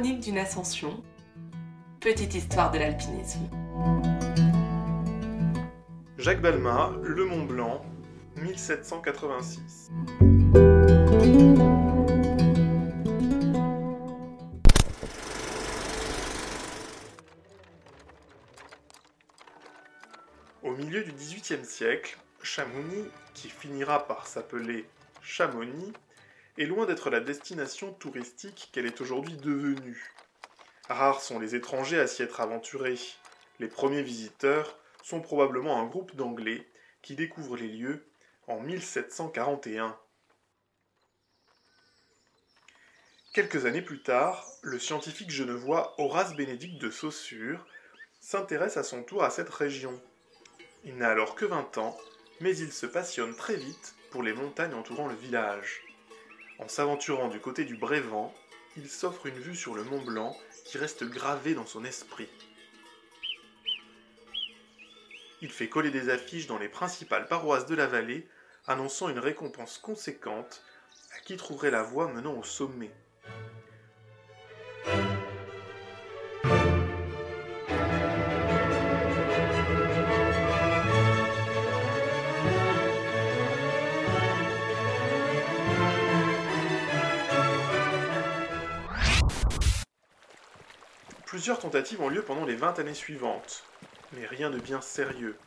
d'une ascension. Petite histoire de l'alpinisme. Jacques Balma, Le Mont Blanc, 1786. Au milieu du XVIIIe siècle, Chamonix, qui finira par s'appeler Chamonix, est loin d'être la destination touristique qu'elle est aujourd'hui devenue. Rares sont les étrangers à s'y être aventurés. Les premiers visiteurs sont probablement un groupe d'Anglais qui découvrent les lieux en 1741. Quelques années plus tard, le scientifique genevois Horace Bénédicte de Saussure s'intéresse à son tour à cette région. Il n'a alors que 20 ans, mais il se passionne très vite pour les montagnes entourant le village. En s'aventurant du côté du Brévent, il s'offre une vue sur le Mont Blanc qui reste gravée dans son esprit. Il fait coller des affiches dans les principales paroisses de la vallée, annonçant une récompense conséquente à qui trouverait la voie menant au sommet. Plusieurs tentatives ont lieu pendant les 20 années suivantes, mais rien de bien sérieux.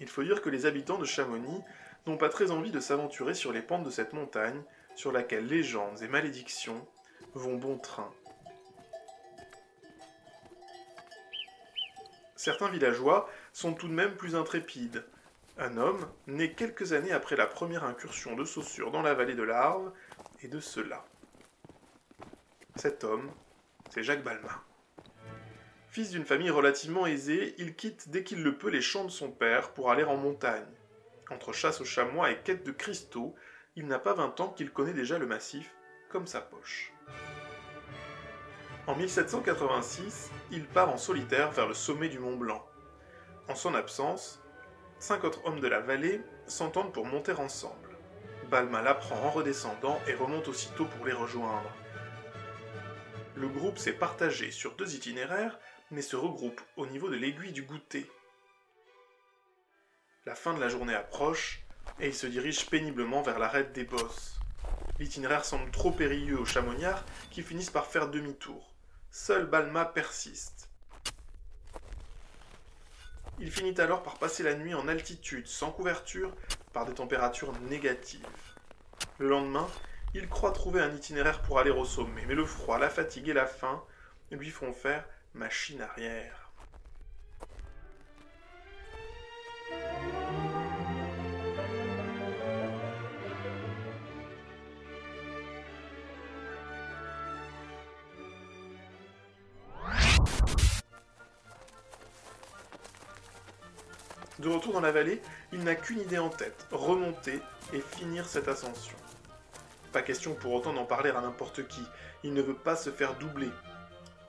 Il faut dire que les habitants de Chamonix n'ont pas très envie de s'aventurer sur les pentes de cette montagne, sur laquelle légendes et malédictions vont bon train. Certains villageois sont tout de même plus intrépides. Un homme, né quelques années après la première incursion de Saussure dans la vallée de l'Arve, est de cela. Cet homme, c'est Jacques Balma. Fils d'une famille relativement aisée, il quitte dès qu'il le peut les champs de son père pour aller en montagne. Entre chasse aux chamois et quête de cristaux, il n'a pas vingt ans qu'il connaît déjà le massif comme sa poche. En 1786, il part en solitaire vers le sommet du Mont Blanc. En son absence, cinq autres hommes de la vallée s'entendent pour monter ensemble. Balma l'apprend en redescendant et remonte aussitôt pour les rejoindre. Le groupe s'est partagé sur deux itinéraires mais se regroupe au niveau de l'aiguille du goûter. La fin de la journée approche et ils se dirigent péniblement vers l'arête des bosses. L'itinéraire semble trop périlleux aux chamonniards qui finissent par faire demi-tour. Seul Balma persiste. Il finit alors par passer la nuit en altitude, sans couverture, par des températures négatives. Le lendemain, il croit trouver un itinéraire pour aller au sommet, mais le froid, la fatigue et la faim lui font faire machine arrière. De retour dans la vallée, il n'a qu'une idée en tête, remonter et finir cette ascension. Pas question pour autant d'en parler à n'importe qui, il ne veut pas se faire doubler,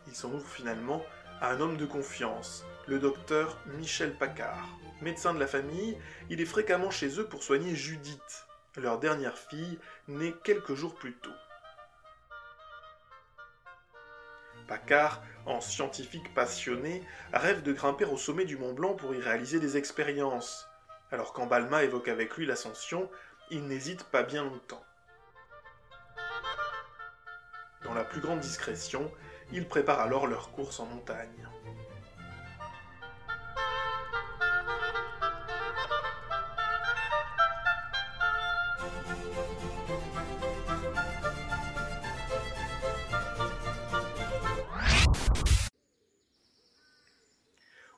il s'en ouvre finalement à un homme de confiance, le docteur Michel Paccard. Médecin de la famille, il est fréquemment chez eux pour soigner Judith, leur dernière fille, née quelques jours plus tôt. Paccard, en scientifique passionné, rêve de grimper au sommet du Mont Blanc pour y réaliser des expériences. Alors quand Balma évoque avec lui l'ascension, il n'hésite pas bien longtemps. Dans la plus grande discrétion, ils préparent alors leur course en montagne.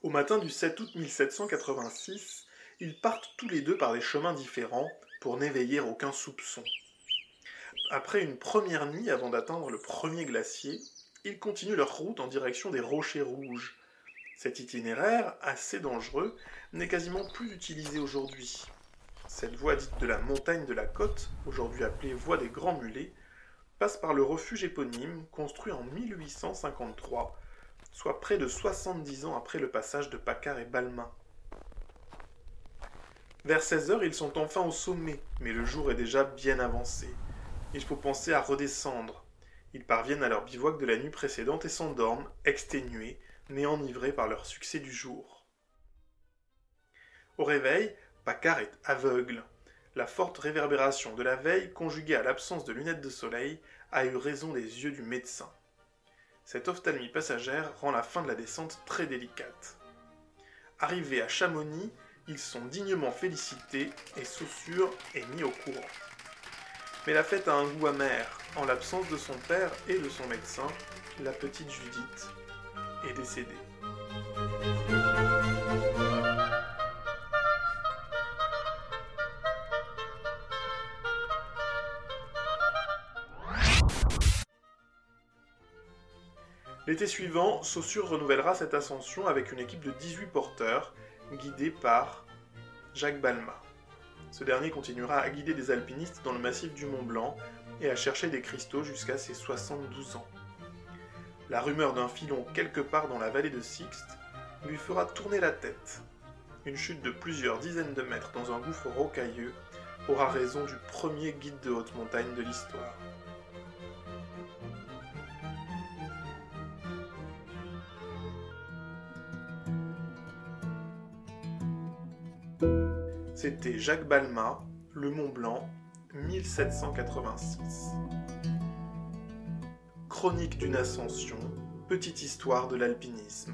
Au matin du 7 août 1786, ils partent tous les deux par des chemins différents pour n'éveiller aucun soupçon. Après une première nuit avant d'atteindre le premier glacier, ils continuent leur route en direction des Rochers Rouges. Cet itinéraire, assez dangereux, n'est quasiment plus utilisé aujourd'hui. Cette voie dite de la montagne de la côte, aujourd'hui appelée voie des Grands Mulets, passe par le refuge éponyme construit en 1853, soit près de 70 ans après le passage de Paccard et Balmain. Vers 16 heures, ils sont enfin au sommet, mais le jour est déjà bien avancé. Il faut penser à redescendre, Ils parviennent à leur bivouac de la nuit précédente et s'endorment, exténués, mais enivrés par leur succès du jour. Au réveil, Paccard est aveugle. La forte réverbération de la veille, conjuguée à l'absence de lunettes de soleil, a eu raison des yeux du médecin. Cette ophtalmie passagère rend la fin de la descente très délicate. Arrivés à Chamonix, ils sont dignement félicités et Saussure est mis au courant. Mais la fête a un goût amer. En l'absence de son père et de son médecin, la petite Judith est décédée. L'été suivant, Saussure renouvellera cette ascension avec une équipe de 18 porteurs, guidés par Jacques Balma. Ce dernier continuera à guider des alpinistes dans le massif du Mont Blanc et à chercher des cristaux jusqu'à ses 72 ans. La rumeur d'un filon quelque part dans la vallée de Sixte lui fera tourner la tête. Une chute de plusieurs dizaines de mètres dans un gouffre rocailleux aura raison du premier guide de haute montagne de l'histoire. C'était Jacques Balma, Le Mont Blanc, 1786. Chronique d'une ascension, petite histoire de l'alpinisme.